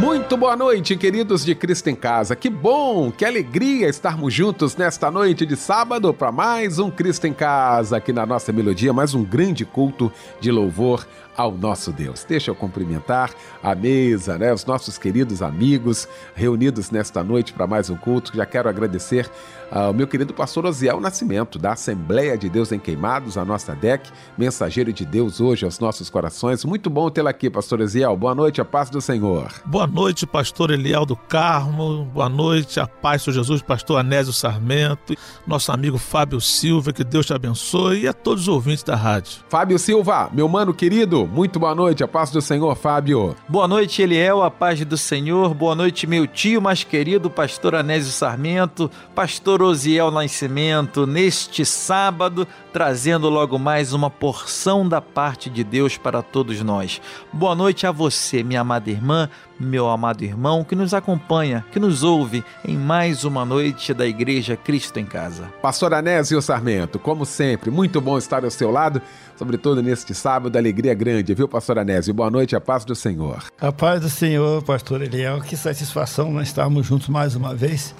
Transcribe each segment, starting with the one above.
Muito boa noite, queridos de Cristo em Casa. Que bom, que alegria estarmos juntos nesta noite de sábado para mais um Cristo em Casa aqui na nossa melodia, mais um grande culto de louvor ao nosso Deus. Deixa eu cumprimentar a mesa, né, os nossos queridos amigos reunidos nesta noite para mais um culto. Já quero agradecer ao meu querido pastor Osiel Nascimento, da Assembleia de Deus em Queimados, a nossa DEC, mensageiro de Deus hoje aos nossos corações. Muito bom tê-lo aqui, pastor Osiel. Boa noite, a paz do Senhor. Boa noite, pastor Eliel do Carmo. Boa noite, a paz do Jesus, pastor Anésio Sarmento, nosso amigo Fábio Silva, que Deus te abençoe e a todos os ouvintes da rádio. Fábio Silva, meu mano querido, muito boa noite, a paz do Senhor, Fábio. Boa noite, Eliel, a paz do Senhor. Boa noite, meu tio mais querido, pastor Anésio Sarmento, pastor Osiel Nascimento, neste sábado, trazendo logo mais uma porção da parte de Deus para todos nós. Boa noite a você, minha amada irmã, meu amado irmão, que nos acompanha, que nos ouve em mais uma noite da Igreja Cristo em Casa. Pastor Anésio Sarmento, como sempre, muito bom estar ao seu lado, sobretudo neste sábado, alegria grande, viu, pastor Anésio? Boa noite, a paz do Senhor. A paz do Senhor, pastor Eliel, que satisfação nós estarmos juntos mais uma vez.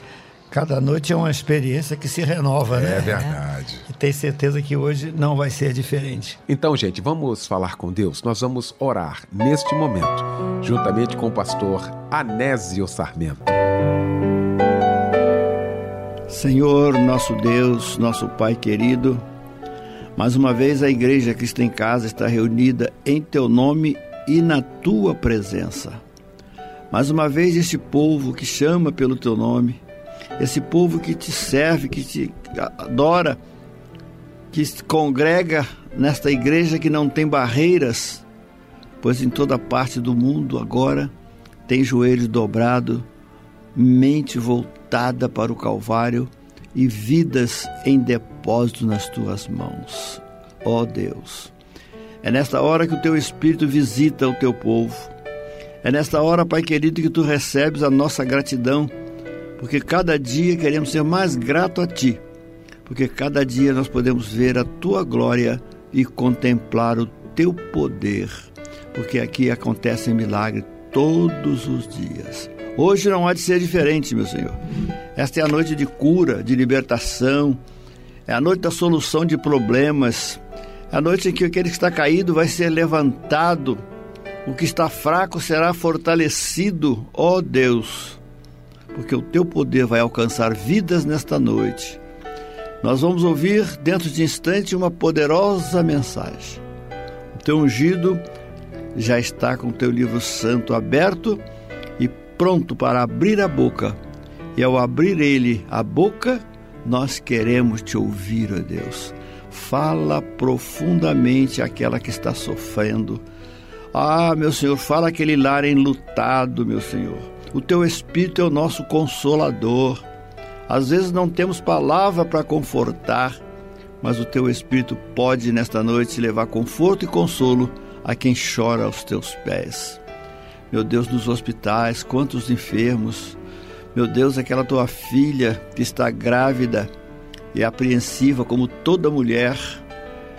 Cada noite é uma experiência que se renova, né? É verdade. E tenho certeza que hoje não vai ser diferente. Então, gente, vamos falar com Deus. Nós vamos orar neste momento, juntamente com o pastor Anésio Sarmento. Senhor, nosso Deus, nosso Pai querido, mais uma vez a Igreja Cristo em Casa está reunida em Teu nome e na Tua presença. Mais uma vez este povo que chama pelo Teu nome esse povo que te serve, que te adora, que se congrega nesta igreja que não tem barreiras, pois em toda parte do mundo agora tem joelhos dobrados, mente voltada para o Calvário e vidas em depósito nas tuas mãos. Ó oh Deus, é nesta hora que o teu Espírito visita o teu povo. É nesta hora, Pai querido, que tu recebes a nossa gratidão porque cada dia queremos ser mais grato a Ti, porque cada dia nós podemos ver a Tua glória e contemplar o Teu poder, porque aqui acontecem milagres todos os dias. Hoje não há de ser diferente, meu Senhor. Esta é a noite de cura, de libertação, é a noite da solução de problemas, é a noite em que aquele que está caído vai ser levantado, o que está fraco será fortalecido, ó oh Deus porque o teu poder vai alcançar vidas nesta noite. Nós vamos ouvir dentro de instante uma poderosa mensagem. O teu ungido já está com o teu livro santo aberto e pronto para abrir a boca. E ao abrir ele a boca, nós queremos te ouvir, ó Deus. Fala profundamente aquela que está sofrendo. Ah, meu Senhor, fala aquele lar enlutado, meu Senhor o teu Espírito é o nosso consolador. Às vezes não temos palavra para confortar, mas o teu Espírito pode nesta noite levar conforto e consolo a quem chora aos teus pés. Meu Deus, nos hospitais, quantos enfermos. Meu Deus, aquela tua filha que está grávida e apreensiva como toda mulher.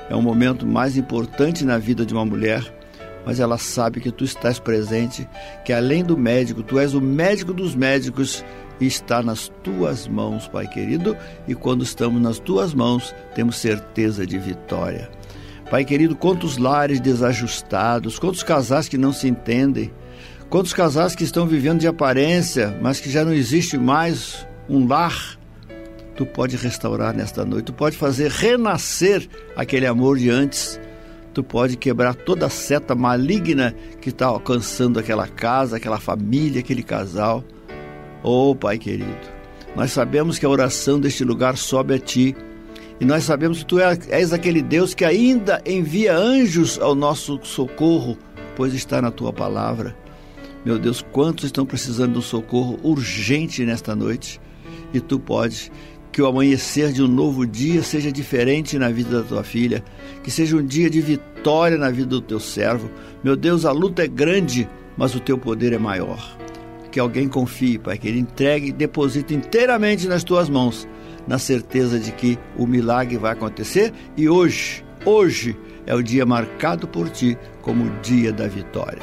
É um momento mais importante na vida de uma mulher mas ela sabe que tu estás presente, que além do médico, tu és o médico dos médicos e está nas tuas mãos, Pai querido, e quando estamos nas tuas mãos, temos certeza de vitória. Pai querido, quantos lares desajustados, quantos casais que não se entendem, quantos casais que estão vivendo de aparência, mas que já não existe mais um lar. Tu pode restaurar nesta noite, tu pode fazer renascer aquele amor de antes tu pode quebrar toda a seta maligna que está alcançando aquela casa, aquela família, aquele casal. Oh, Pai querido, nós sabemos que a oração deste lugar sobe a Ti. E nós sabemos que Tu é, és aquele Deus que ainda envia anjos ao nosso socorro, pois está na Tua palavra. Meu Deus, quantos estão precisando de um socorro urgente nesta noite? E Tu pode Que o amanhecer de um novo dia seja diferente na vida da tua filha, que seja um dia de vitória na vida do teu servo. Meu Deus, a luta é grande, mas o teu poder é maior. Que alguém confie, Pai, que ele entregue e deposite inteiramente nas tuas mãos, na certeza de que o milagre vai acontecer e hoje, hoje é o dia marcado por ti como o dia da vitória.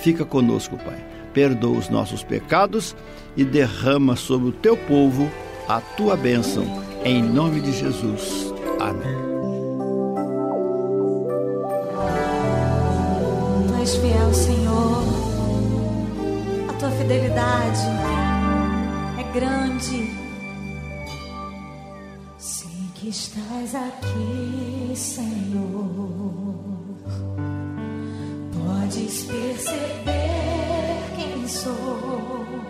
Fica conosco, Pai. Perdoa os nossos pecados e derrama sobre o teu povo a tua bênção. Em nome de Jesus. Amém. Tu és fiel, Senhor. A tua fidelidade é grande. Sei que estás aqui, Senhor. Podes perceber quem sou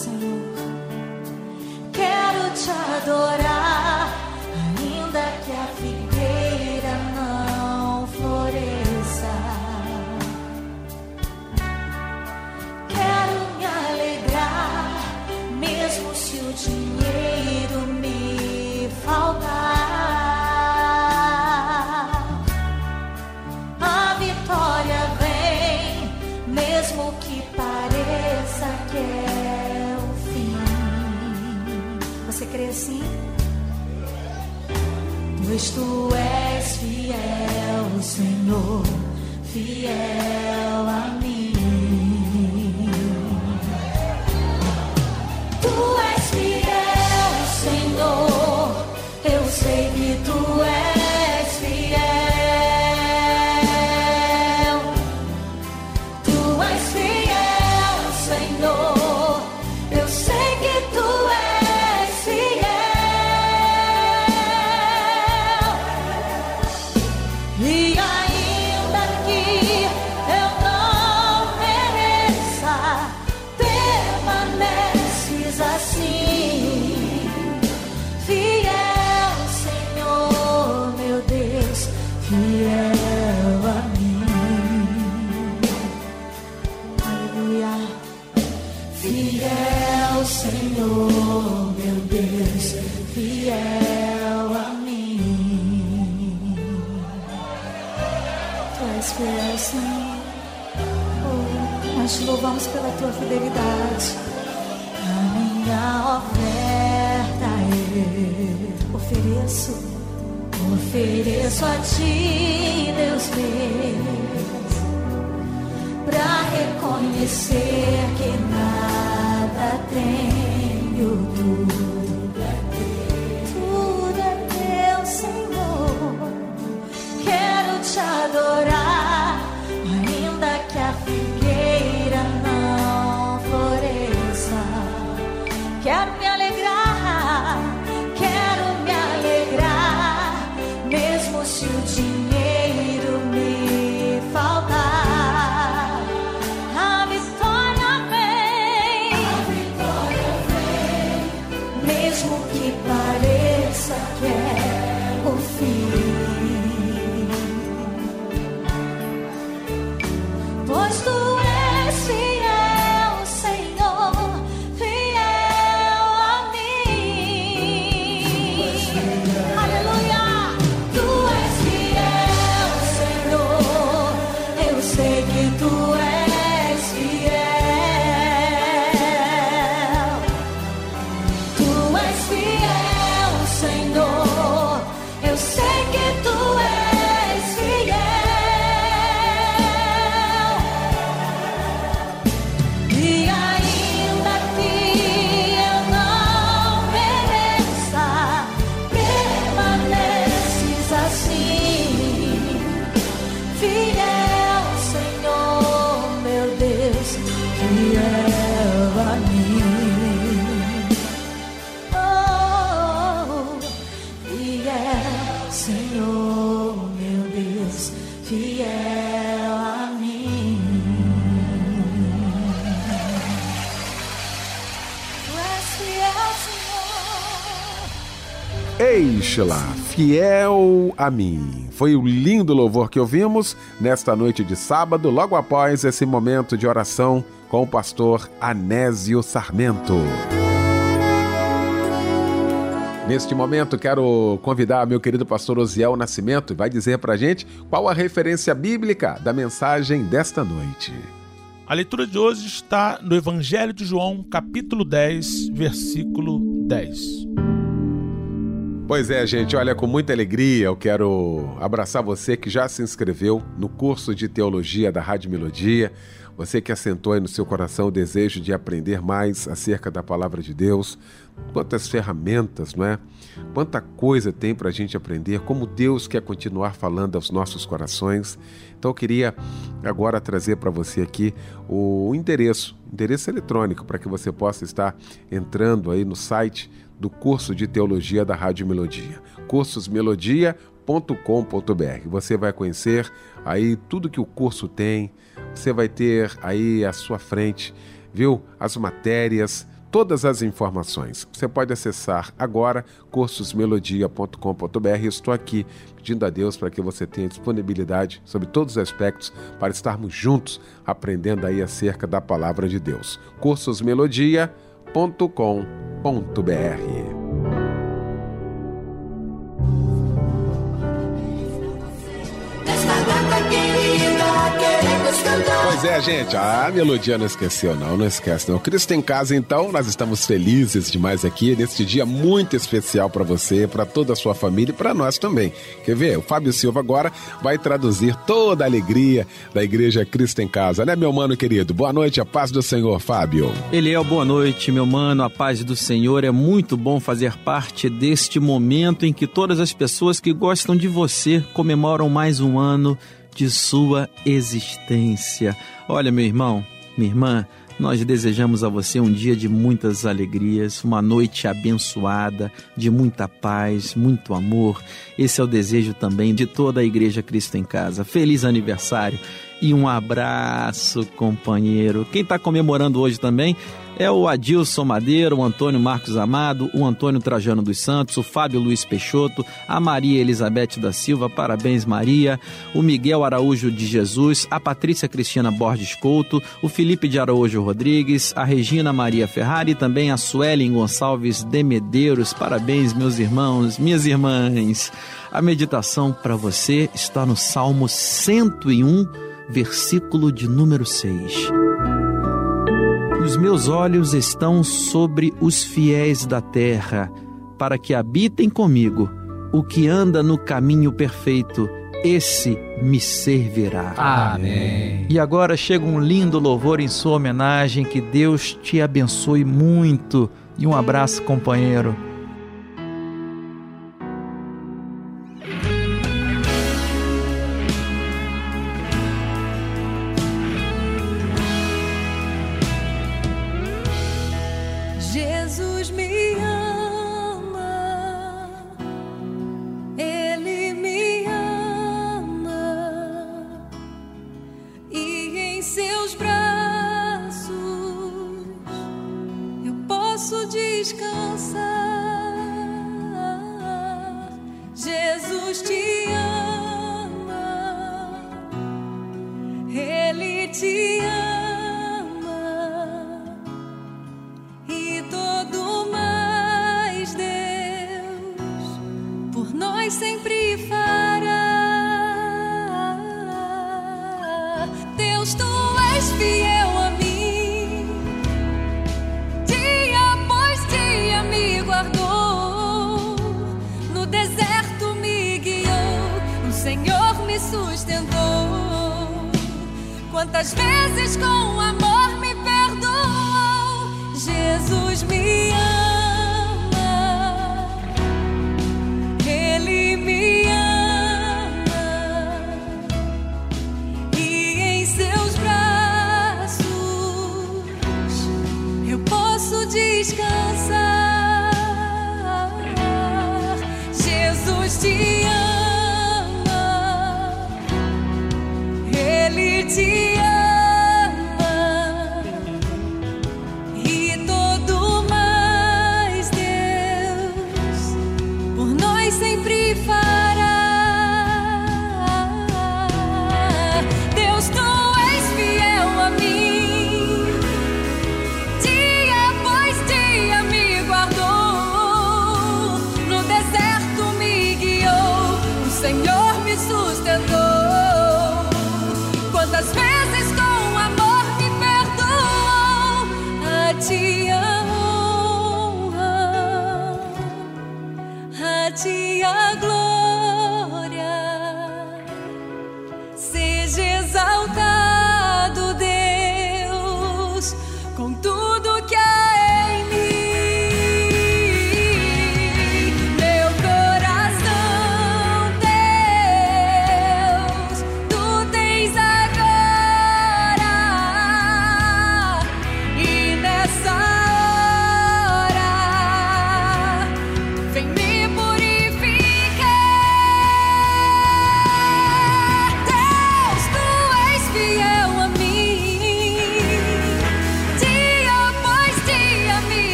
Senhor. Quero te adorar, assim? Pois tu és fiel, Senhor, fiel a mim. Tua fidelidade. A minha oferta eu ofereço, ofereço a ti, Deus meu, para reconhecer que Keishla, fiel a mim. Foi o lindo louvor que ouvimos nesta noite de sábado, logo após esse momento de oração com o pastor Anésio Sarmento. Neste momento, quero convidar meu querido pastor Osiel Nascimento, vai dizer para gente qual a referência bíblica da mensagem desta noite. A leitura de hoje está no Evangelho de João, capítulo 10, versículo 10. Pois é, gente, olha, com muita alegria eu quero abraçar você que já se inscreveu no curso de teologia da Rádio Melodia, você que assentou aí no seu coração o desejo de aprender mais acerca da palavra de Deus, quantas ferramentas, não é? Quanta coisa tem para a gente aprender, como Deus quer continuar falando aos nossos corações. Então eu queria agora trazer para você aqui o endereço, endereço eletrônico, para que você possa estar entrando aí no site do curso de teologia da Rádio Melodia, cursosmelodia.com.br. Você vai conhecer aí tudo que o curso tem, você vai ter aí à sua frente, viu, as matérias, todas as informações. Você pode acessar agora cursosmelodia.com.br. Estou aqui pedindo a Deus para que você tenha disponibilidade sobre todos os aspectos para estarmos juntos aprendendo aí acerca da palavra de Deus. cursosmelodia.com.br www.ecc.com.br. Pois é, gente, a melodia não esqueceu, não, não esquece, não. Cristo em casa, então, nós estamos felizes demais aqui neste dia muito especial para você, para toda a sua família e para nós também. Quer ver? O Fábio Silva agora vai traduzir toda a alegria da Igreja Cristo em Casa, né, meu mano querido? Boa noite, a paz do Senhor, Fábio. Eliel, boa noite, meu mano, a paz do Senhor. É muito bom fazer parte deste momento em que todas as pessoas que gostam de você comemoram mais um ano de sua existência. Olha, meu irmão, minha irmã, nós desejamos a você um dia de muitas alegrias, uma noite abençoada, de muita paz, muito amor. Esse é o desejo também de toda a Igreja Cristo em Casa. Feliz aniversário e um abraço, companheiro. Quem está comemorando hoje também é o Adilson Madeira, o Antônio Marcos Amado, o Antônio Trajano dos Santos, o Fábio Luiz Peixoto, a Maria Elizabeth da Silva, parabéns Maria, o Miguel Araújo de Jesus, a Patrícia Cristina Borges Couto, o Felipe de Araújo Rodrigues, a Regina Maria Ferrari e também a Suelen Gonçalves de Medeiros. Parabéns, meus irmãos, minhas irmãs. A meditação para você está no Salmo 101, versículo de número 6. Os meus olhos estão sobre os fiéis da terra, para que habitem comigo. O que anda no caminho perfeito, esse me servirá. Amém. E agora chega um lindo louvor em sua homenagem. Que Deus te abençoe muito. E um abraço, companheiro.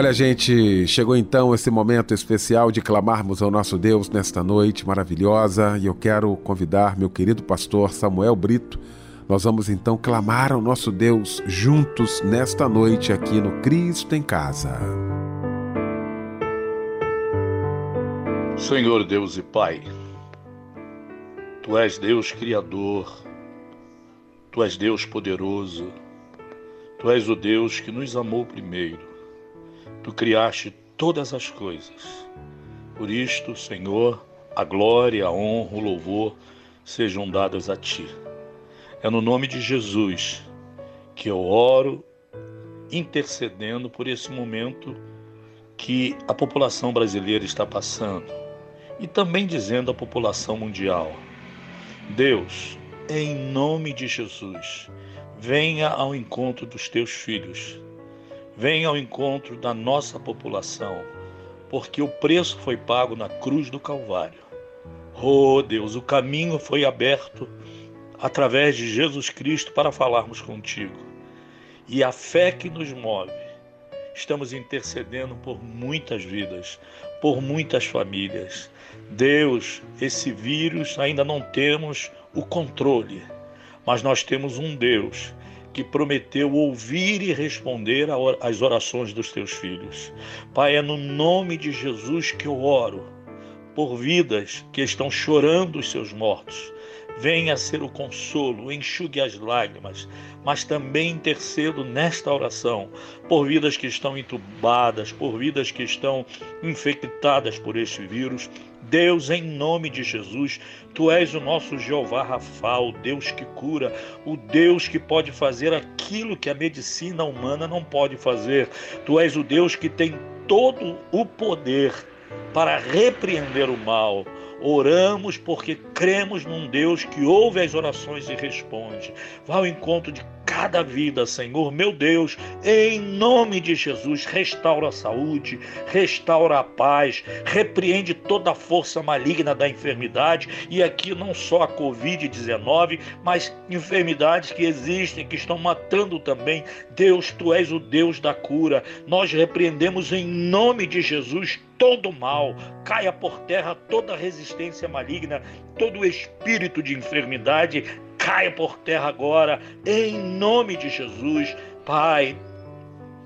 Olha, gente, chegou então esse momento especial de clamarmos ao nosso Deus nesta noite maravilhosa e eu quero convidar meu querido pastor Samuel Brito. Nós vamos então clamar ao nosso Deus juntos nesta noite aqui no Cristo em Casa. Senhor Deus e Pai, Tu és Deus Criador, Tu és Deus poderoso, Tu és o Deus que nos amou primeiro. Tu criaste todas as coisas. Por isto, Senhor, a glória, a honra, o louvor sejam dadas a Ti. É no nome de Jesus que eu oro, intercedendo por esse momento que a população brasileira está passando e também dizendo à população mundial: Deus, em nome de Jesus, venha ao encontro dos teus filhos Venha ao encontro da nossa população, porque o preço foi pago na cruz do Calvário. Oh Deus, o caminho foi aberto através de Jesus Cristo para falarmos contigo. E a fé que nos move, estamos intercedendo por muitas vidas, por muitas famílias. Deus, esse vírus ainda não temos o controle, mas nós temos um Deus que prometeu ouvir e responder às orações dos teus filhos. Pai, é no nome de Jesus que eu oro por vidas que estão chorando os seus mortos. Venha ser o consolo, enxugue as lágrimas, mas também intercedo nesta oração por vidas que estão entubadas, por vidas que estão infectadas por este vírus. Deus, em nome de Jesus, tu és o nosso Jeová Rafa, o Deus que cura, o Deus que pode fazer aquilo que a medicina humana não pode fazer. Tu és o Deus que tem todo o poder para repreender o mal. Oramos porque cremos num Deus que ouve as orações e responde. Vá ao encontro de cada vida, Senhor, meu Deus, em nome de Jesus, restaura a saúde, restaura a paz, repreende toda a força maligna da enfermidade e aqui não só a Covid-19, mas enfermidades que existem, que estão matando também. Deus, tu és o Deus da cura. Nós repreendemos em nome de Jesus todo mal, caia por terra toda resistência maligna, todo espírito de enfermidade caia por terra agora, em nome de Jesus. Pai,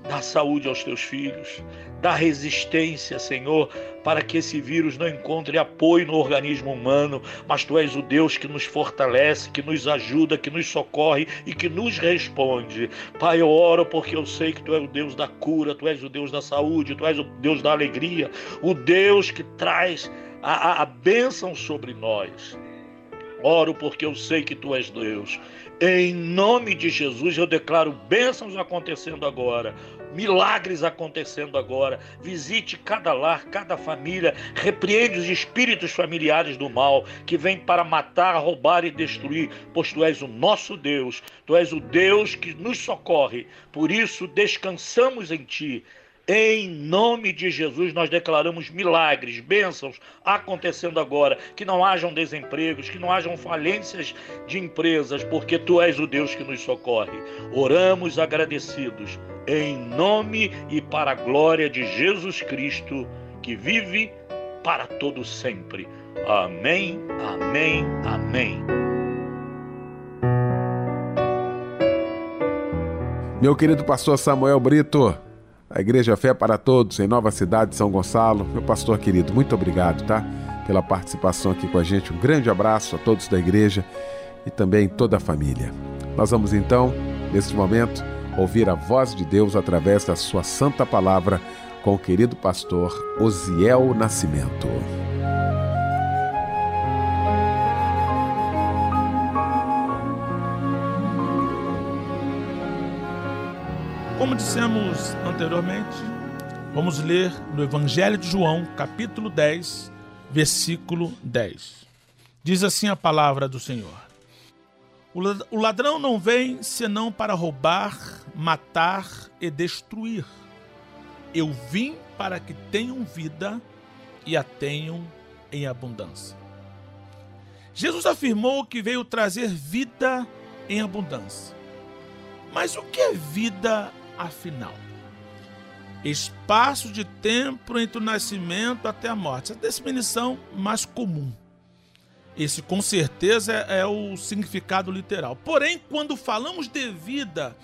dá saúde aos teus filhos, dá resistência, Senhor, para que esse vírus não encontre apoio no organismo humano, mas tu és o Deus que nos fortalece, que nos ajuda, que nos socorre e que nos responde. Pai, eu oro porque eu sei que tu és o Deus da cura, tu és o Deus da saúde, tu és o Deus da alegria, o Deus que traz a, a, a bênção sobre nós. Oro porque eu sei que tu és Deus. Em nome de Jesus, eu declaro bênçãos acontecendo agora, milagres acontecendo agora. Visite cada lar, cada família, repreende os espíritos familiares do mal que vêm para matar, roubar e destruir, pois tu és o nosso Deus, tu és o Deus que nos socorre. Por isso, descansamos em ti. Em nome de Jesus, nós declaramos milagres, bênçãos acontecendo agora. Que não hajam desempregos, que não hajam falências de empresas, porque Tu és o Deus que nos socorre. Oramos agradecidos, em nome e para a glória de Jesus Cristo, que vive para todo sempre. Amém, amém, amém. Meu querido pastor Samuel Brito, a Igreja Fé para Todos, em Nova Cidade de São Gonçalo. Meu pastor querido, muito obrigado, tá? Pela participação aqui com a gente. Um grande abraço a todos da igreja e também toda a família. Nós vamos então, neste momento, ouvir a voz de Deus através da sua santa palavra com o querido pastor Osiel Nascimento. Como dissemos anteriormente, vamos ler no Evangelho de João, capítulo 10, versículo 10. Diz assim a palavra do Senhor: O ladrão não vem senão para roubar, matar e destruir. Eu vim para que tenham vida e a tenham em abundância. Jesus afirmou que veio trazer vida em abundância. Mas o que é vida afinal? espaço de tempo entre o nascimento até a morte. Essa é definição mais comum. Esse, com certeza, é, é o significado literal. Porém, quando falamos de vida,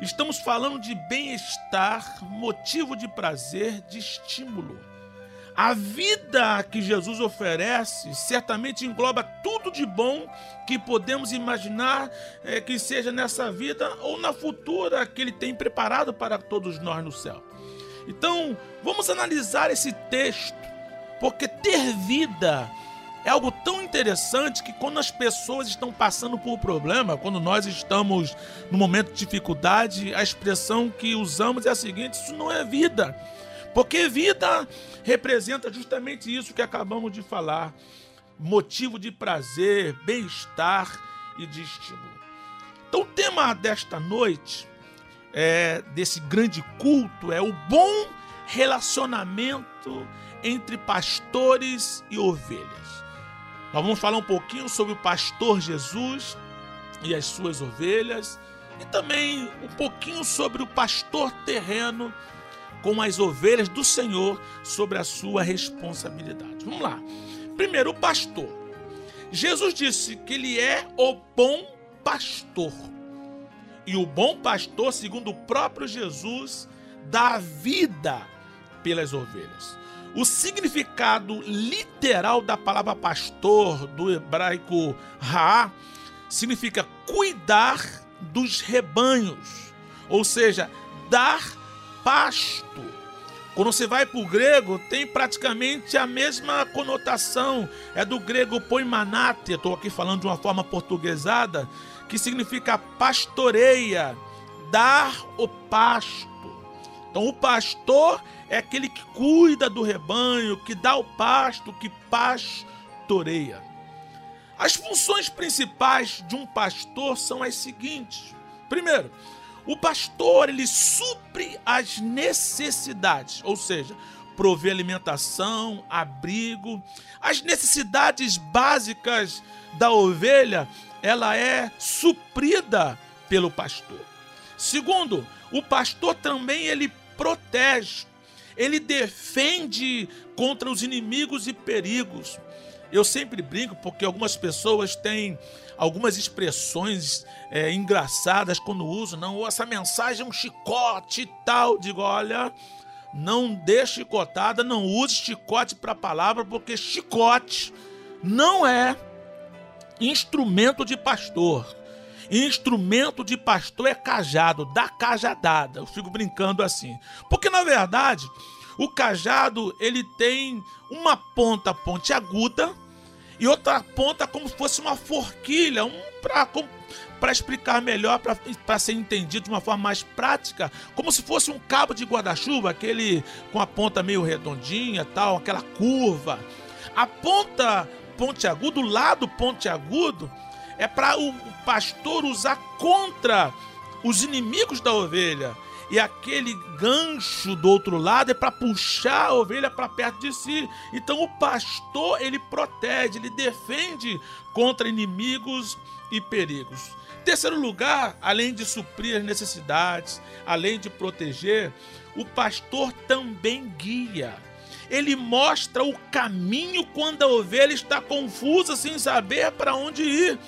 estamos falando de bem-estar, motivo de prazer, de estímulo. A vida que Jesus oferece certamente engloba tudo de bom que podemos imaginar é, que seja nessa vida ou na futura que Ele tem preparado para todos nós no céu. Então, vamos analisar esse texto, porque ter vida é algo tão interessante que quando as pessoas estão passando por problema, quando nós estamos no momento de dificuldade, a expressão que usamos é a seguinte: isso não é vida. Porque vida representa justamente isso que acabamos de falar: motivo de prazer, bem-estar e de estímulo. Então, o tema desta noite, é, desse grande culto, é o bom relacionamento entre pastores e ovelhas. Nós vamos falar um pouquinho sobre o pastor Jesus e as suas ovelhas, e também um pouquinho sobre o pastor terreno com as ovelhas do Senhor sobre a sua responsabilidade. Vamos lá. Primeiro, o pastor. Jesus disse que ele é o bom pastor. E o bom pastor, segundo o próprio Jesus, dá vida pelas ovelhas. O significado literal da palavra pastor, do hebraico ra, significa cuidar dos rebanhos, ou seja, dar pasto. Quando você vai para o grego, tem praticamente a mesma conotação. É do grego poimanate, estou aqui falando de uma forma portuguesada, que significa pastoreia, dar o pasto. Então, o pastor é aquele que cuida do rebanho, que dá o pasto, que pastoreia. As funções principais de um pastor são as seguintes: primeiro, o pastor ele supre as necessidades, ou seja, prover alimentação, abrigo, as necessidades básicas da ovelha, ela é suprida pelo pastor. Segundo, o pastor também ele protege, ele defende contra os inimigos e perigos. Eu sempre brinco porque algumas pessoas têm algumas expressões é, engraçadas quando usam, não, essa mensagem é um chicote e tal. Digo, olha, não dê chicotada, não use chicote para a palavra, porque chicote não é instrumento de pastor. Instrumento de pastor é cajado, dá cajadada. Eu fico brincando assim. Porque na verdade, o cajado ele tem uma ponta pontiaguda e outra ponta como se fosse uma forquilha, um para explicar melhor, para ser entendido de uma forma mais prática, como se fosse um cabo de guarda-chuva, aquele com a ponta meio redondinha, tal, aquela curva. A ponta pontiaguda, o lado pontiagudo, é para o pastor usar contra os inimigos da ovelha e aquele gancho do outro lado é para puxar a ovelha para perto de si. Então o pastor ele protege, ele defende contra inimigos e perigos. Terceiro lugar, além de suprir as necessidades, além de proteger, o pastor também guia. Ele mostra o caminho quando a ovelha está confusa, sem saber para onde ir.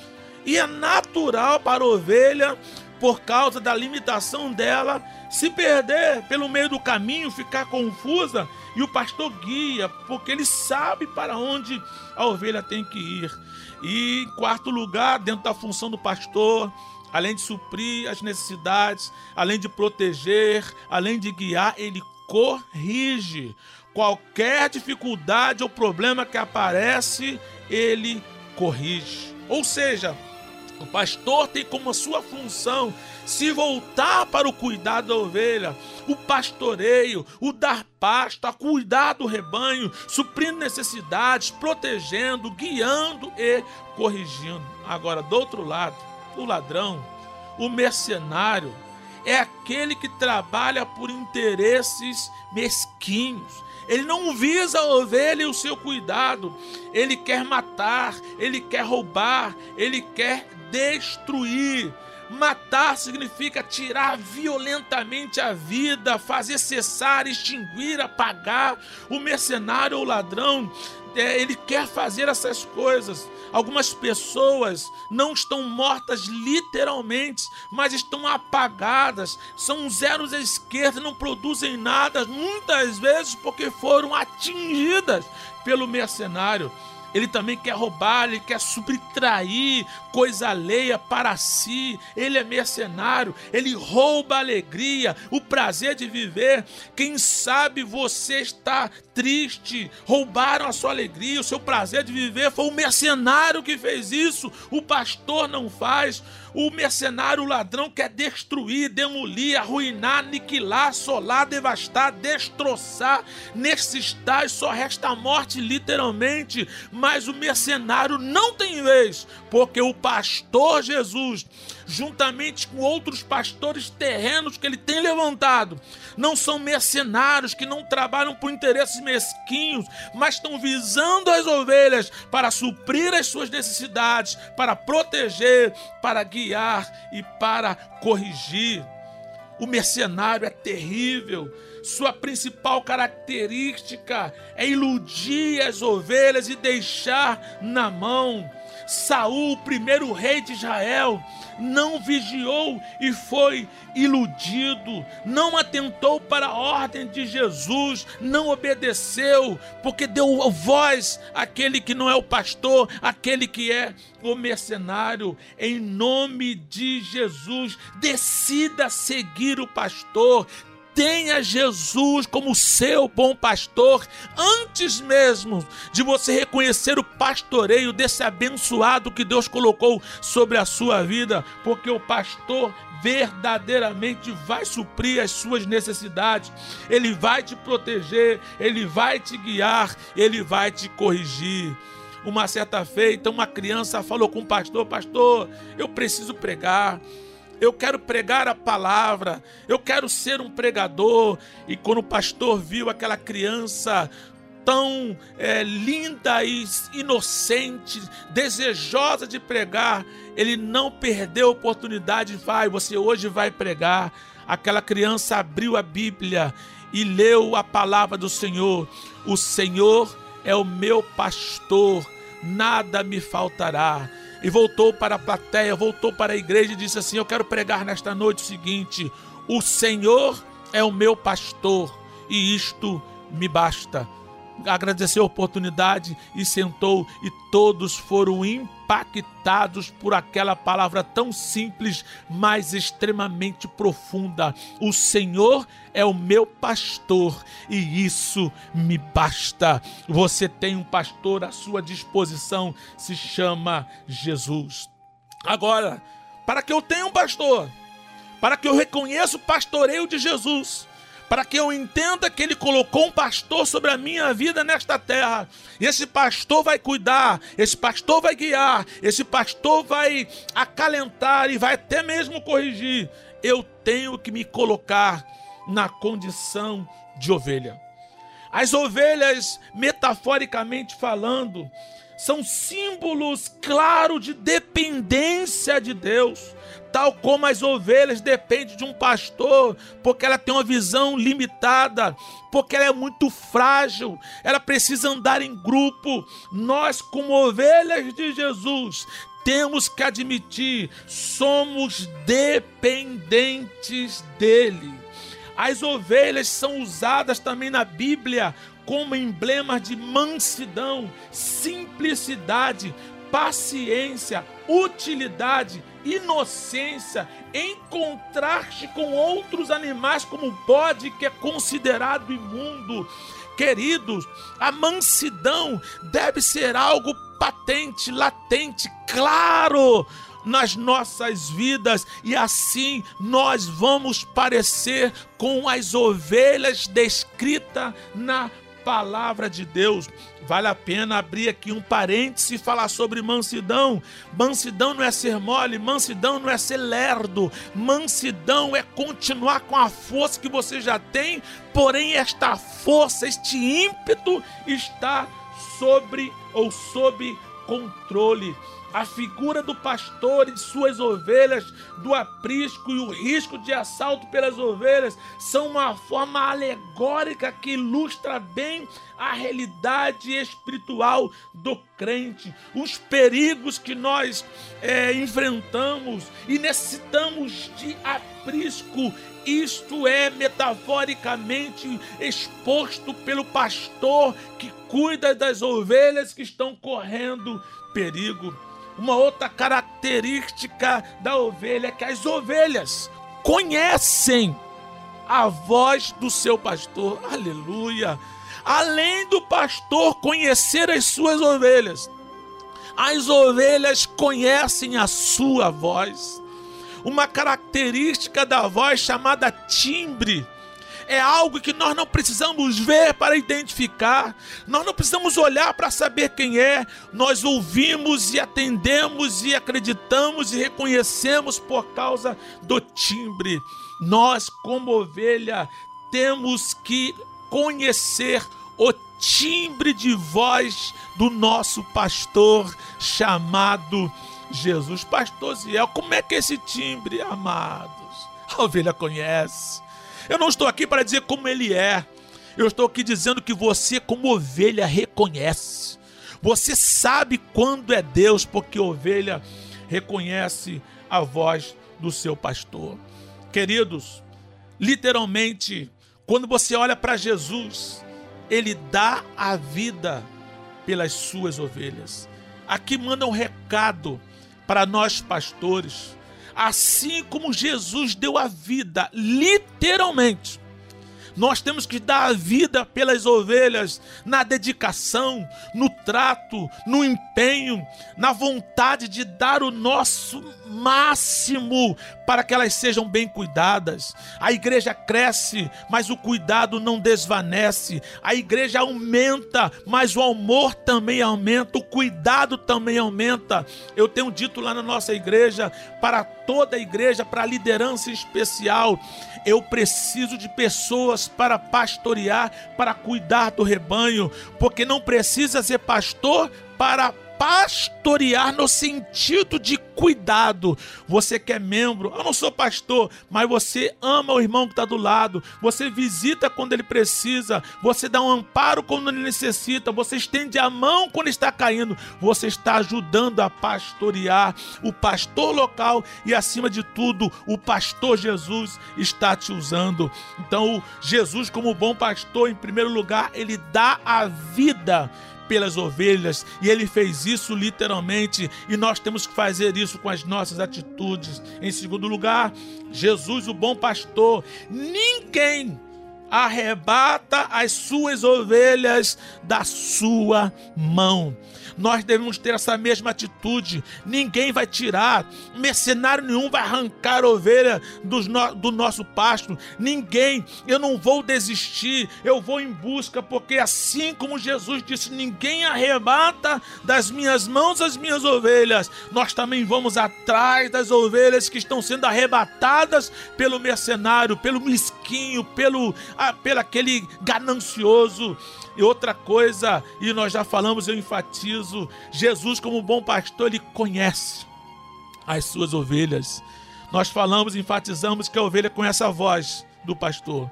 E é natural para a ovelha, por causa da limitação dela, se perder pelo meio do caminho, ficar confusa, e o pastor guia, porque ele sabe para onde a ovelha tem que ir. E em quarto lugar, dentro da função do pastor, além de suprir as necessidades, além de proteger, além de guiar, ele corrige. Qualquer dificuldade ou problema que aparece, ele corrige. Ou seja, o pastor tem como sua função se voltar para o cuidado da ovelha, o pastoreio, o dar pasto, a cuidar do rebanho, suprindo necessidades, protegendo, guiando e corrigindo. Agora, do outro lado, o ladrão, o mercenário, é aquele que trabalha por interesses mesquinhos. Ele não visa a ovelha e o seu cuidado. Ele quer matar, ele quer roubar, ele quer destruir. Matar significa tirar violentamente a vida, fazer cessar, extinguir, apagar. O mercenário ou ladrão, é, ele quer fazer essas coisas. Algumas pessoas não estão mortas literalmente, mas estão apagadas, são zeros à esquerda, não produzem nada, muitas vezes porque foram atingidas pelo mercenário ele também quer roubar, ele quer subtrair coisa alheia para si. Ele é mercenário, ele rouba a alegria, o prazer de viver. Quem sabe você está triste, roubaram a sua alegria, o seu prazer de viver. Foi o mercenário que fez isso, o pastor não faz. O mercenário, ladrão, quer destruir, demolir, arruinar, aniquilar, assolar, devastar, destroçar. Nesses estágio só resta a morte, literalmente. Mas o mercenário não tem vez, porque o pastor Jesus, juntamente com outros pastores terrenos que ele tem levantado, não são mercenários que não trabalham por interesses mesquinhos, mas estão visando as ovelhas para suprir as suas necessidades, para proteger, para guiar e para corrigir. O mercenário é terrível. Sua principal característica é iludir as ovelhas e deixar na mão. Saul, o primeiro rei de Israel, não vigiou e foi iludido, não atentou para a ordem de Jesus, não obedeceu, porque deu voz àquele que não é o pastor, aquele que é o mercenário. Em nome de Jesus, decida seguir o pastor, tenha Jesus como seu bom pastor, antes mesmo de você reconhecer o pastoreio desse abençoado que Deus colocou sobre a sua vida, porque o pastor verdadeiramente vai suprir as suas necessidades, ele vai te proteger, ele vai te guiar, ele vai te corrigir. Uma certa feita, uma criança falou com o pastor: Pastor, eu preciso pregar eu quero pregar a palavra, eu quero ser um pregador. E quando o pastor viu aquela criança tão é, linda e inocente, desejosa de pregar, ele não perdeu a oportunidade. Vai, você hoje vai pregar. Aquela criança abriu a Bíblia e leu a palavra do Senhor. O Senhor é o meu pastor, nada me faltará e voltou para a plateia, voltou para a igreja e disse assim: Eu quero pregar nesta noite o seguinte: O Senhor é o meu pastor e isto me basta. Agradeceu a oportunidade e sentou, e todos foram impactados por aquela palavra tão simples, mas extremamente profunda. O Senhor é o meu pastor e isso me basta. Você tem um pastor à sua disposição, se chama Jesus. Agora, para que eu tenha um pastor, para que eu reconheça o pastoreio de Jesus, para que eu entenda que Ele colocou um pastor sobre a minha vida nesta terra. E esse pastor vai cuidar, esse pastor vai guiar, esse pastor vai acalentar e vai até mesmo corrigir. Eu tenho que me colocar na condição de ovelha. As ovelhas, metaforicamente falando, são símbolos claros de dependência de Deus tal como as ovelhas dependem de um pastor, porque ela tem uma visão limitada, porque ela é muito frágil, ela precisa andar em grupo. Nós, como ovelhas de Jesus, temos que admitir, somos dependentes dele. As ovelhas são usadas também na Bíblia como emblemas de mansidão, simplicidade, paciência, utilidade, inocência, em contraste com outros animais, como o bode, que é considerado imundo. Queridos, a mansidão deve ser algo patente, latente, claro nas nossas vidas e assim nós vamos parecer com as ovelhas descritas na palavra de Deus. Vale a pena abrir aqui um parêntese e falar sobre mansidão. Mansidão não é ser mole, mansidão não é ser lerdo. Mansidão é continuar com a força que você já tem, porém esta força, este ímpeto está sobre ou sob controle. A figura do pastor e de suas ovelhas, do aprisco e o risco de assalto pelas ovelhas são uma forma alegórica que ilustra bem a realidade espiritual do crente, os perigos que nós é, enfrentamos e necessitamos de aprisco. Isto é metaforicamente exposto pelo pastor que cuida das ovelhas que estão correndo perigo. Uma outra característica da ovelha é que as ovelhas conhecem a voz do seu pastor. Aleluia! Além do pastor conhecer as suas ovelhas, as ovelhas conhecem a sua voz. Uma característica da voz chamada timbre é algo que nós não precisamos ver para identificar, nós não precisamos olhar para saber quem é, nós ouvimos e atendemos e acreditamos e reconhecemos por causa do timbre. Nós, como ovelha, temos que conhecer o timbre de voz do nosso pastor chamado Jesus. Pastor Ziel, como é que é esse timbre, amados? A ovelha conhece. Eu não estou aqui para dizer como ele é. Eu estou aqui dizendo que você, como ovelha, reconhece. Você sabe quando é Deus, porque ovelha reconhece a voz do seu pastor. Queridos, literalmente, quando você olha para Jesus, ele dá a vida pelas suas ovelhas. Aqui manda um recado para nós pastores assim como Jesus deu a vida, literalmente. Nós temos que dar a vida pelas ovelhas na dedicação, no trato, no empenho, na vontade de dar o nosso máximo para que elas sejam bem cuidadas. A igreja cresce, mas o cuidado não desvanece. A igreja aumenta, mas o amor também aumenta, o cuidado também aumenta. Eu tenho dito lá na nossa igreja, para toda a igreja, para a liderança especial, eu preciso de pessoas para pastorear, para cuidar do rebanho, porque não precisa ser pastor para pastorear no sentido de cuidado. Você que é membro, eu não sou pastor, mas você ama o irmão que está do lado, você visita quando ele precisa, você dá um amparo quando ele necessita, você estende a mão quando está caindo, você está ajudando a pastorear o pastor local e, acima de tudo, o pastor Jesus está te usando. Então, Jesus, como bom pastor, em primeiro lugar, ele dá a vida pelas ovelhas, e ele fez isso literalmente, e nós temos que fazer isso com as nossas atitudes. Em segundo lugar, Jesus, o bom pastor, ninguém arrebata as suas ovelhas da sua mão nós devemos ter essa mesma atitude. Ninguém vai tirar, mercenário nenhum vai arrancar ovelha do, no, do nosso pasto. Ninguém, eu não vou desistir, eu vou em busca, porque assim como Jesus disse: ninguém arrebata das minhas mãos as minhas ovelhas, nós também vamos atrás das ovelhas que estão sendo arrebatadas pelo mercenário, pelo mesquinho, pelo, ah, pelo aquele ganancioso. E outra coisa, e nós já falamos, eu enfatizo: Jesus, como bom pastor, ele conhece as suas ovelhas. Nós falamos, enfatizamos que a ovelha conhece a voz do pastor,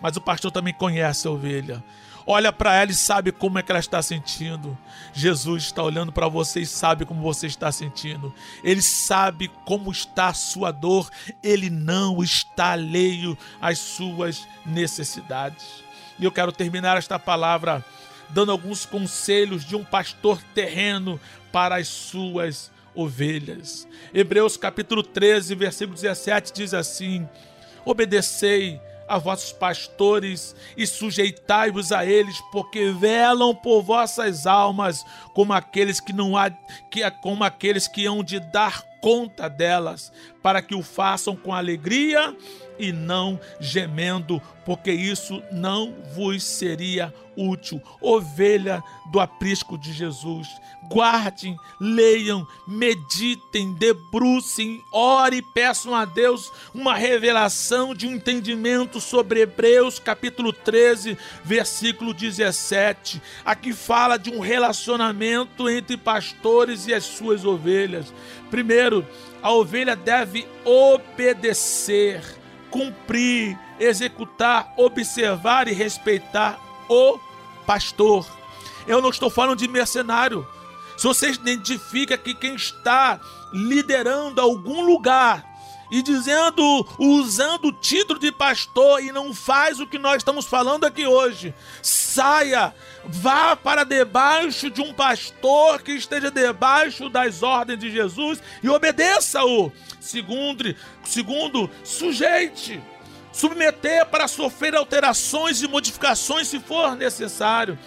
mas o pastor também conhece a ovelha. Olha para ela e sabe como é que ela está sentindo. Jesus está olhando para você e sabe como você está sentindo. Ele sabe como está a sua dor. Ele não está alheio às suas necessidades. E eu quero terminar esta palavra dando alguns conselhos de um pastor terreno para as suas ovelhas. Hebreus capítulo 13, versículo 17 diz assim: Obedecei a vossos pastores e sujeitai-vos a eles, porque velam por vossas almas, como aqueles que não há que como aqueles que hão de dar conta delas, para que o façam com alegria e não gemendo, porque isso não vos seria útil, ovelha do aprisco de Jesus. Guardem, leiam, meditem, debrucem, ore e peçam a Deus uma revelação de um entendimento sobre Hebreus, capítulo 13, versículo 17. Aqui fala de um relacionamento entre pastores e as suas ovelhas. Primeiro, a ovelha deve obedecer, cumprir, executar, observar e respeitar o pastor. Eu não estou falando de mercenário. Se você identifica que quem está liderando algum lugar e dizendo, usando o título de pastor e não faz o que nós estamos falando aqui hoje, saia, vá para debaixo de um pastor que esteja debaixo das ordens de Jesus e obedeça-o. Segundo, segundo, sujeite, submeter para sofrer alterações e modificações se for necessário.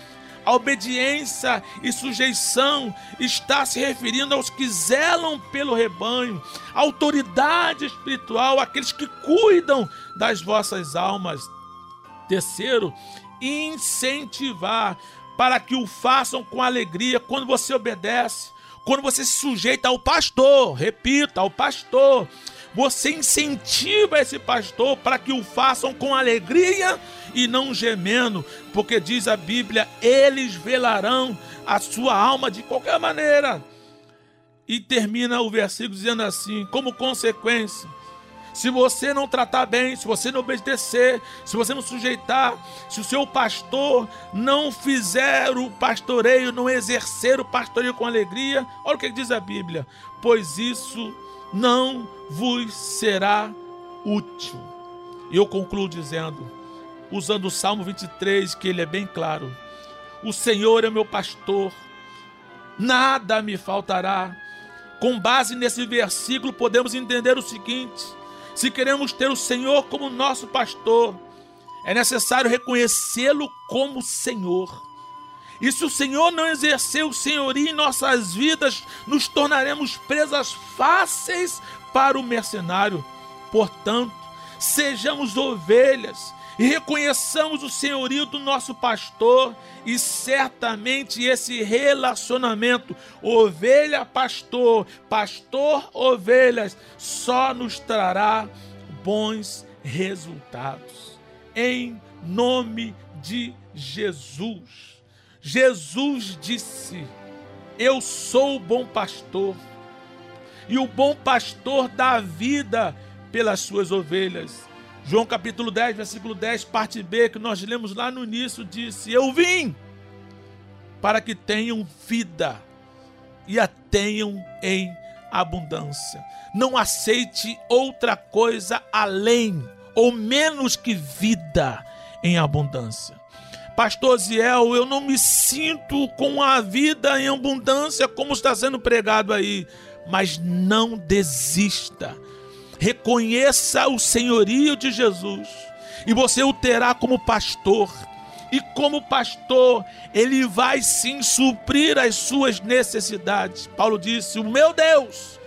A obediência e sujeição está se referindo aos que zelam pelo rebanho, autoridade espiritual, aqueles que cuidam das vossas almas. Terceiro, incentivar para que o façam com alegria quando você obedece, quando você se sujeita ao pastor, repita, ao pastor. Você incentiva esse pastor para que o façam com alegria e não gemendo, porque diz a Bíblia: eles velarão a sua alma de qualquer maneira. E termina o versículo dizendo assim: como consequência, se você não tratar bem, se você não obedecer, se você não sujeitar, se o seu pastor não fizer o pastoreio, não exercer o pastoreio com alegria, olha o que diz a Bíblia: pois isso não vos será útil. E eu concluo dizendo: usando o Salmo 23, que ele é bem claro: O Senhor é meu pastor, nada me faltará. Com base nesse versículo, podemos entender o seguinte: se queremos ter o Senhor como nosso pastor, é necessário reconhecê-lo como Senhor. E se o Senhor não exercer o senhorio em nossas vidas, nos tornaremos presas fáceis para o mercenário. Portanto, sejamos ovelhas e reconheçamos o senhorio do nosso pastor, e certamente esse relacionamento, ovelha-pastor, pastor-ovelhas, só nos trará bons resultados. Em nome de Jesus. Jesus disse: Eu sou o bom pastor, e o bom pastor dá vida pelas suas ovelhas. João capítulo 10, versículo 10, parte B, que nós lemos lá no início, disse: Eu vim para que tenham vida e a tenham em abundância. Não aceite outra coisa além ou menos que vida em abundância. Pastor Ziel, eu não me sinto com a vida em abundância como está sendo pregado aí, mas não desista reconheça o senhorio de Jesus e você o terá como pastor. E como pastor, ele vai sim suprir as suas necessidades. Paulo disse: O meu Deus,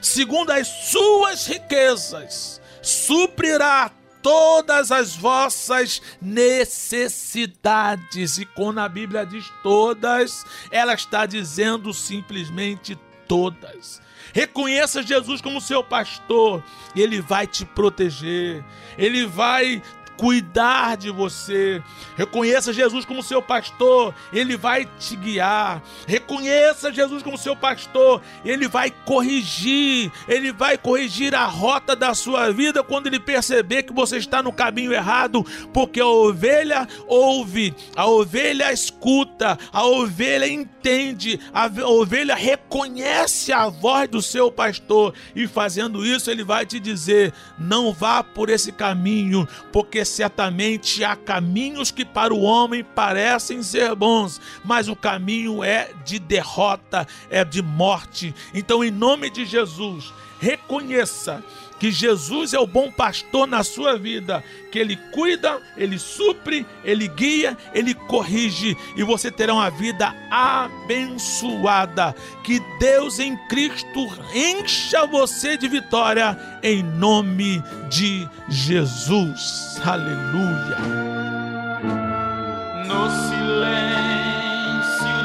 segundo as suas riquezas, suprirá todas as vossas necessidades. E quando a Bíblia diz todas, ela está dizendo simplesmente todas. Reconheça Jesus como seu pastor, e ele vai te proteger. Ele vai cuidar de você. Reconheça Jesus como seu pastor, ele vai te guiar. Reconheça Jesus como seu pastor, ele vai corrigir, ele vai corrigir a rota da sua vida quando ele perceber que você está no caminho errado, porque a ovelha ouve, a ovelha escuta, a ovelha entende, a ovelha reconhece a voz do seu pastor e fazendo isso ele vai te dizer: "Não vá por esse caminho, porque certamente há caminhos que para o homem parecem ser bons, mas o caminho é de derrota, é de morte. Então, em nome de Jesus, reconheça que Jesus é o bom pastor na sua vida, que ele cuida, ele supre, ele guia, ele corrige e você terá uma vida abençoada. Que Deus em Cristo encha você de vitória em nome de Jesus. Aleluia. No silêncio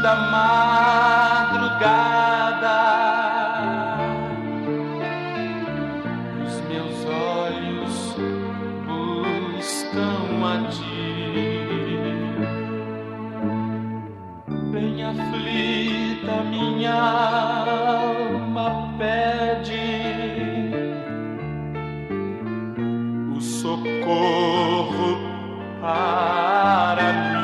da madrugada. A ti. Bem aflita minha alma pede o socorro para.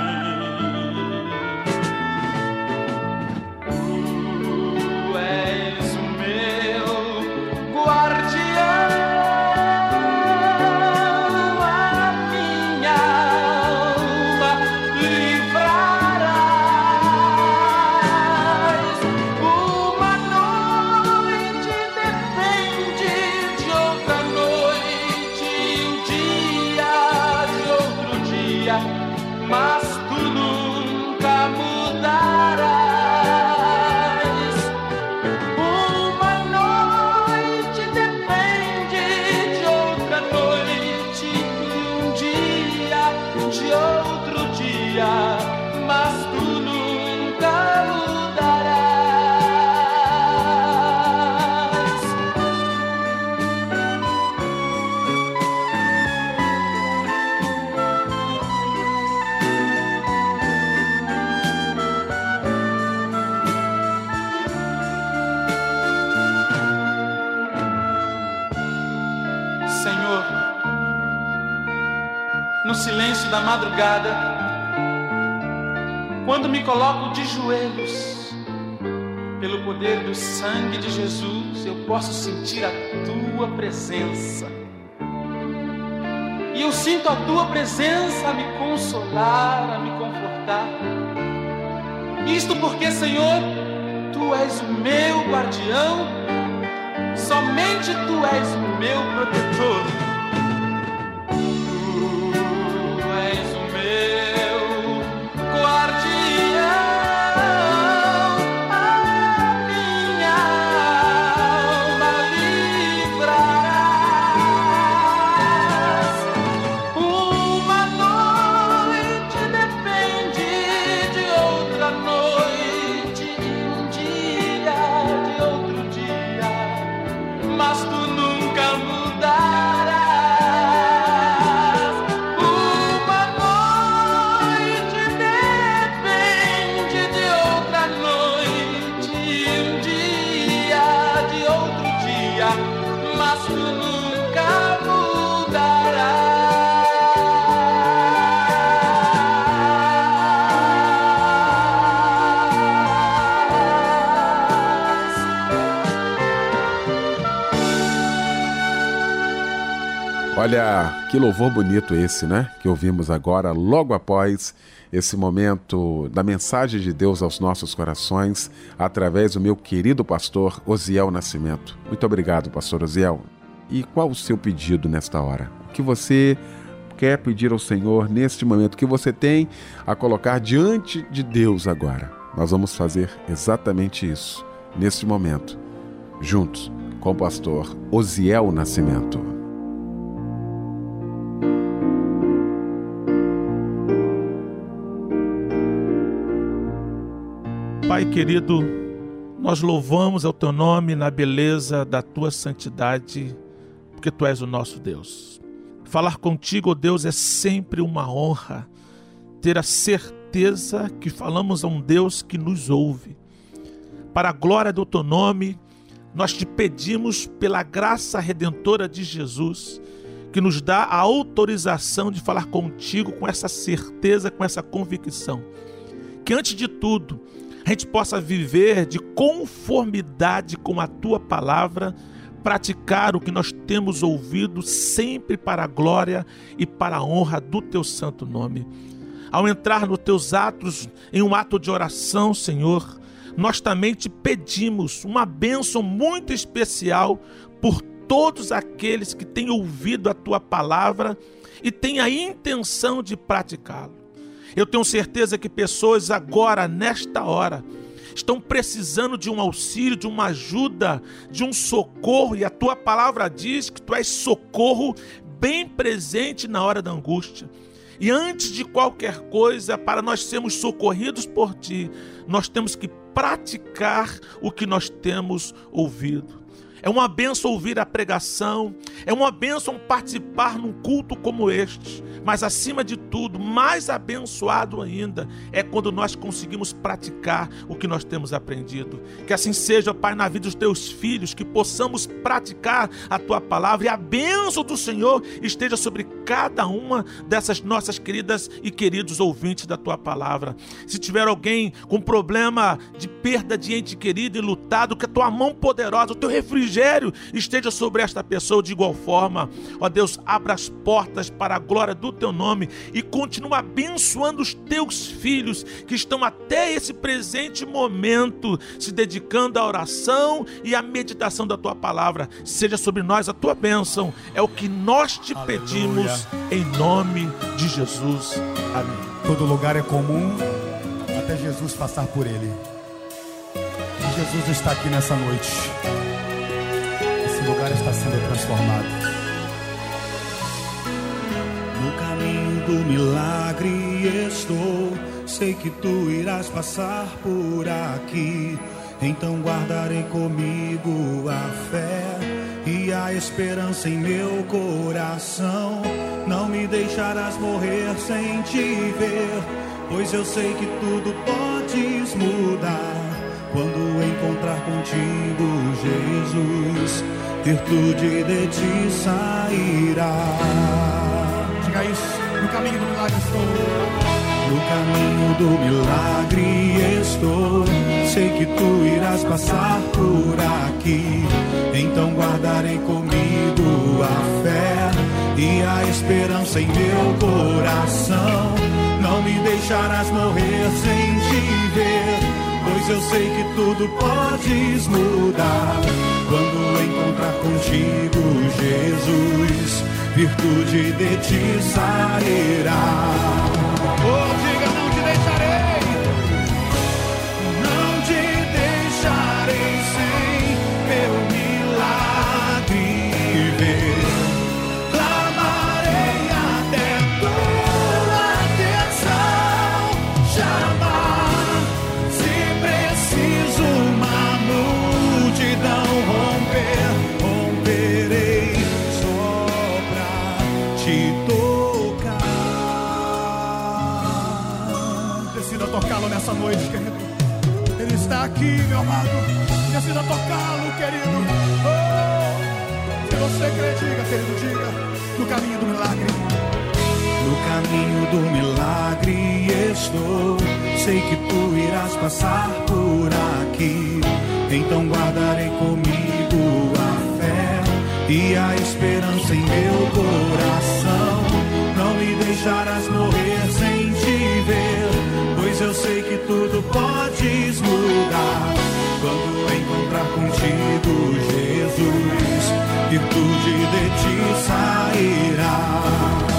Madrugada, quando me coloco de joelhos, pelo poder do sangue de Jesus, eu posso sentir a tua presença. E eu sinto a tua presença a me consolar, a me confortar. Isto porque, Senhor, tu és o meu guardião, somente tu és o meu protetor. Olha, que louvor bonito esse, né? Que ouvimos agora, logo após esse momento da mensagem de Deus aos nossos corações, através do meu querido pastor Osiel Nascimento. Muito obrigado, pastor Osiel. E qual o seu pedido nesta hora? O que você quer pedir ao Senhor neste momento? Que você tem a colocar diante de Deus agora? Nós vamos fazer exatamente isso, neste momento, juntos com o pastor Osiel Nascimento. Pai querido, nós louvamos ao teu nome na beleza da tua santidade, porque tu és o nosso Deus. Falar contigo, Deus, é sempre uma honra. Ter a certeza que falamos a um Deus que nos ouve. Para a glória do teu nome, nós te pedimos pela graça redentora de Jesus, que nos dá a autorização de falar contigo com essa certeza, com essa convicção. Que antes de tudo, a gente possa viver de conformidade com a tua palavra, praticar o que nós temos ouvido sempre para a glória e para a honra do teu santo nome. Ao entrar nos teus atos em um ato de oração, Senhor, nós também te pedimos uma bênção muito especial por todos aqueles que têm ouvido a tua palavra e têm a intenção de praticá-lo. Eu tenho certeza que pessoas agora, nesta hora, estão precisando de um auxílio, de uma ajuda, de um socorro, e a tua palavra diz que tu és socorro bem presente na hora da angústia. E antes de qualquer coisa, para nós sermos socorridos por ti, nós temos que praticar o que nós temos ouvido. É uma benção ouvir a pregação, é uma benção participar num culto como este, mas acima de tudo, mais abençoado ainda é quando nós conseguimos praticar o que nós temos aprendido. Que assim seja, Pai, na vida dos teus filhos, que possamos praticar a tua palavra e a bênção do Senhor esteja sobre cada uma dessas nossas queridas e queridos ouvintes da tua palavra. Se tiver alguém com problema de perda de ente querido e lutado, que a tua mão poderosa, o teu refrigério esteja sobre esta pessoa de igual forma. Ó Deus, abra as portas para a glória do teu nome e continua abençoando os teus filhos que estão até esse presente momento se dedicando à oração e à meditação da tua palavra. Seja sobre nós a tua bênção. É o que nós te Aleluia. pedimos em nome de Jesus. Amém. Todo lugar é comum até Jesus passar por ele. Jesus está aqui nessa noite. Lugar está sendo transformado. No caminho do milagre estou. Sei que tu irás passar por aqui. Então guardarei comigo a fé e a esperança em meu coração. Não me deixarás morrer sem te ver, pois eu sei que tudo podes mudar. Quando encontrar contigo, Jesus, virtude de ti sairá. Diga isso. No caminho do milagre estou. No caminho do milagre estou. Sei que tu irás passar por aqui. Então guardarei comigo a fé e a esperança em meu coração. Não me deixarás morrer sem te ver, eu sei que tudo podes mudar. Quando encontrar contigo, Jesus, virtude de ti sairá. Oh, nessa noite, querido. Ele está aqui, meu amado. Decida tocá-lo, querido. Oh, se você crê, diga, querido, diga. No caminho do milagre. No caminho do milagre estou. Sei que tu irás passar por aqui. Então guardarei comigo a fé e a esperança em meu coração. Não me deixarás morrer sem te ver, pois eu sei que tudo podes mudar. Quando encontrar contigo, Jesus, virtude de ti sairá.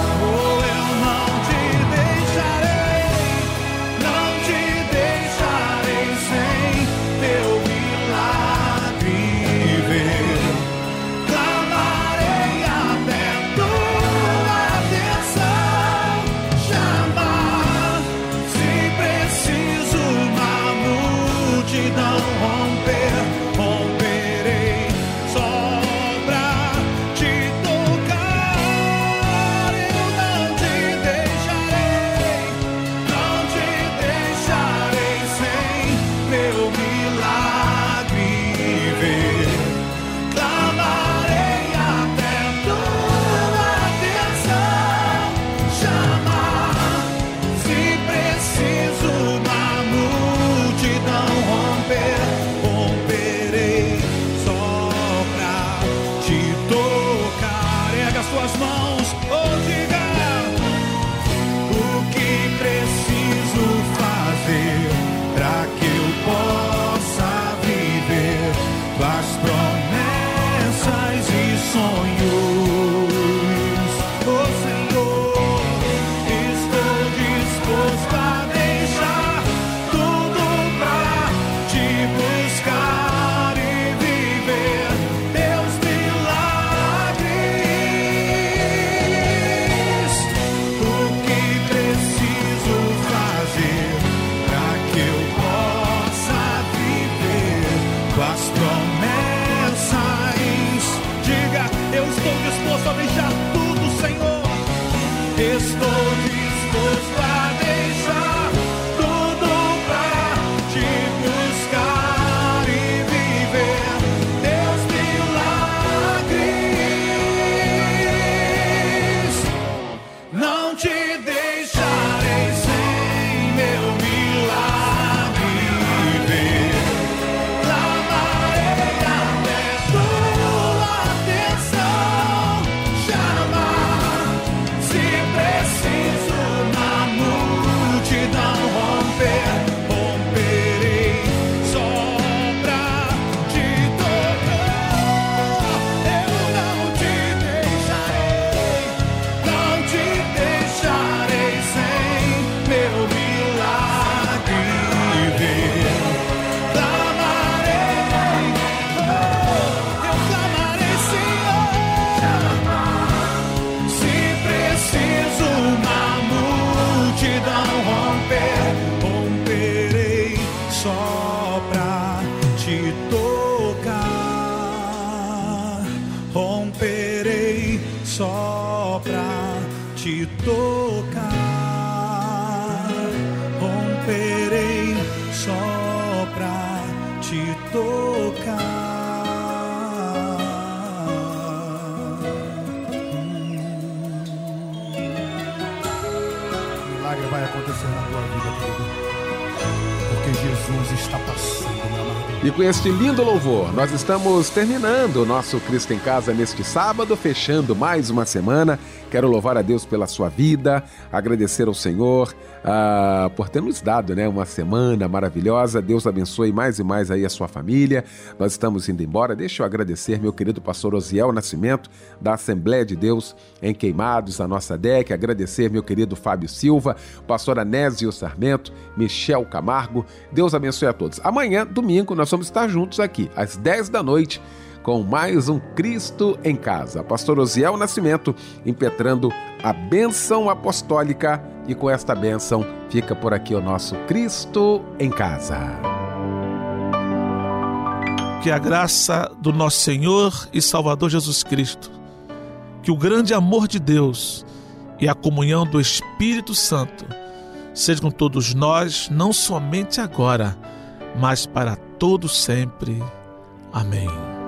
Tocar. Romperei só pra te tocar. Milagre vai acontecer na tua vida, querido. Porque Jesus está passando, meu amado. E com este lindo louvor, nós estamos terminando o nosso Cristo em Casa neste sábado, fechando mais uma semana. Quero louvar a Deus pela sua vida, agradecer ao Senhor ah, por ter nos dado né, uma semana maravilhosa. Deus abençoe mais e mais aí a sua família. Nós estamos indo embora. Deixa eu agradecer meu querido pastor Osiel Nascimento, da Assembleia de Deus em Queimados, a nossa DEC. Agradecer meu querido Fábio Silva, pastor Anésio Sarmento, Michel Camargo. Deus abençoe a todos. Amanhã, domingo, nós vamos estar juntos aqui, às 10 da noite com mais um Cristo em Casa. Pastor Osiel Nascimento impetrando a bênção apostólica e com esta bênção fica por aqui o nosso Cristo em Casa. Que a graça do nosso Senhor e Salvador Jesus Cristo, que o grande amor de Deus e a comunhão do Espírito Santo seja com todos nós, não somente agora, mas para todo sempre. Amém.